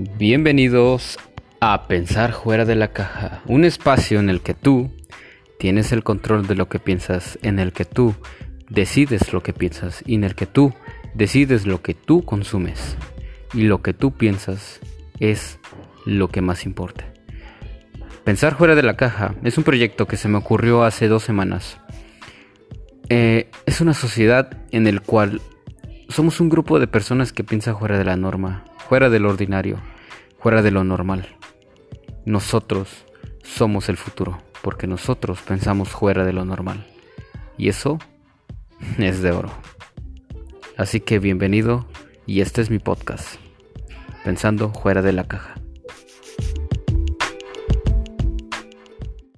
Bienvenidos a Pensar fuera de la caja, un espacio en el que tú tienes el control de lo que piensas, en el que tú decides lo que piensas y en el que tú decides lo que tú consumes y lo que tú piensas es lo que más importa. Pensar fuera de la caja es un proyecto que se me ocurrió hace dos semanas. Eh, es una sociedad en el cual somos un grupo de personas que piensa fuera de la norma, fuera del ordinario, fuera de lo normal. Nosotros somos el futuro, porque nosotros pensamos fuera de lo normal. Y eso es de oro. Así que bienvenido y este es mi podcast, Pensando fuera de la caja.